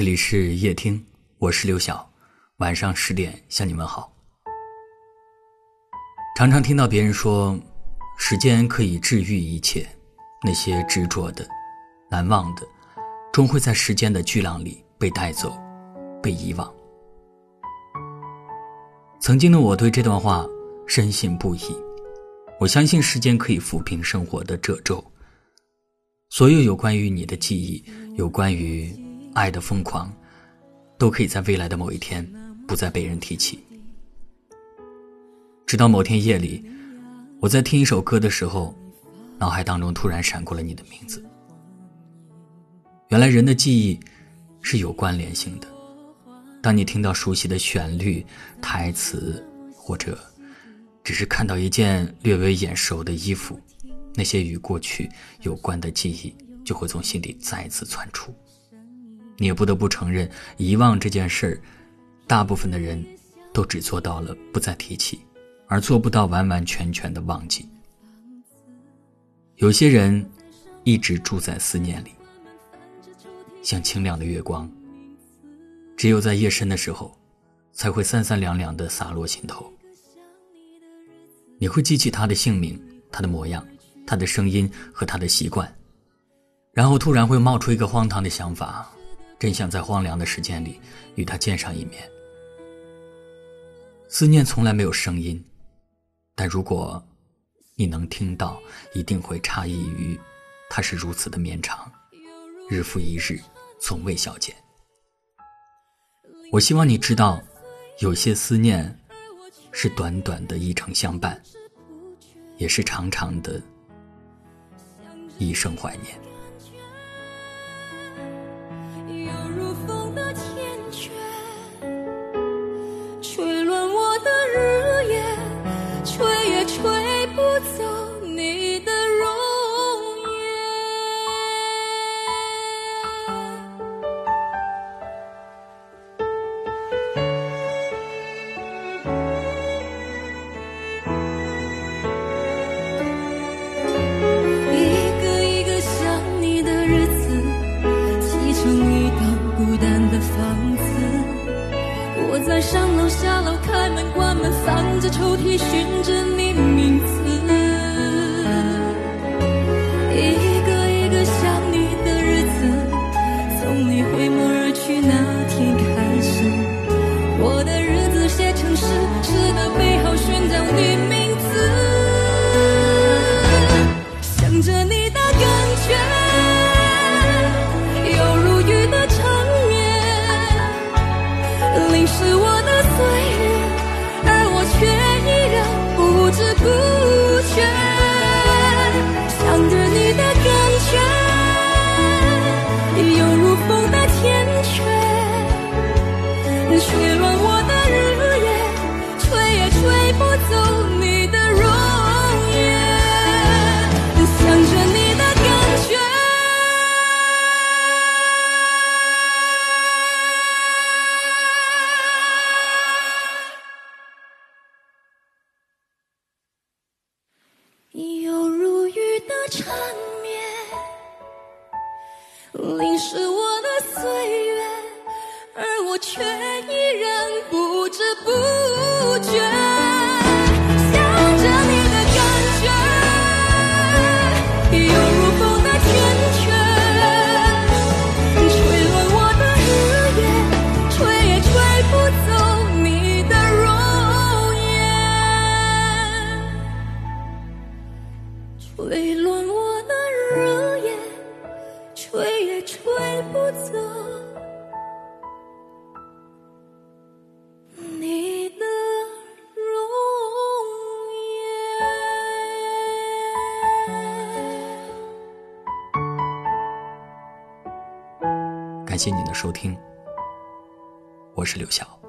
这里是夜听，我是刘晓，晚上十点向你们好。常常听到别人说，时间可以治愈一切，那些执着的、难忘的，终会在时间的巨浪里被带走，被遗忘。曾经的我对这段话深信不疑，我相信时间可以抚平生活的褶皱。所有有关于你的记忆，有关于爱的疯狂，都可以在未来的某一天不再被人提起。直到某天夜里，我在听一首歌的时候，脑海当中突然闪过了你的名字。原来人的记忆是有关联性的。当你听到熟悉的旋律、台词，或者只是看到一件略微眼熟的衣服。那些与过去有关的记忆就会从心里再次窜出，你也不得不承认，遗忘这件事儿，大部分的人都只做到了不再提起，而做不到完完全全的忘记。有些人一直住在思念里，像清亮的月光，只有在夜深的时候，才会三三两两的洒落心头。你会记起他的姓名，他的模样。他的声音和他的习惯，然后突然会冒出一个荒唐的想法，真想在荒凉的时间里与他见上一面。思念从来没有声音，但如果你能听到，一定会诧异于它是如此的绵长，日复一日，从未消减。我希望你知道，有些思念是短短的一程相伴，也是长长的。一生怀念。不停寻着你名字。一个一个想你的日子，从你回眸而去那天开始，我的日子写成诗，诗的背后寻找你名字，想着你的感觉，犹如雨的缠绵淋湿我的岁有，如雨的缠绵，淋湿我的岁月，吹不走你的容颜。感谢您的收听，我是刘晓。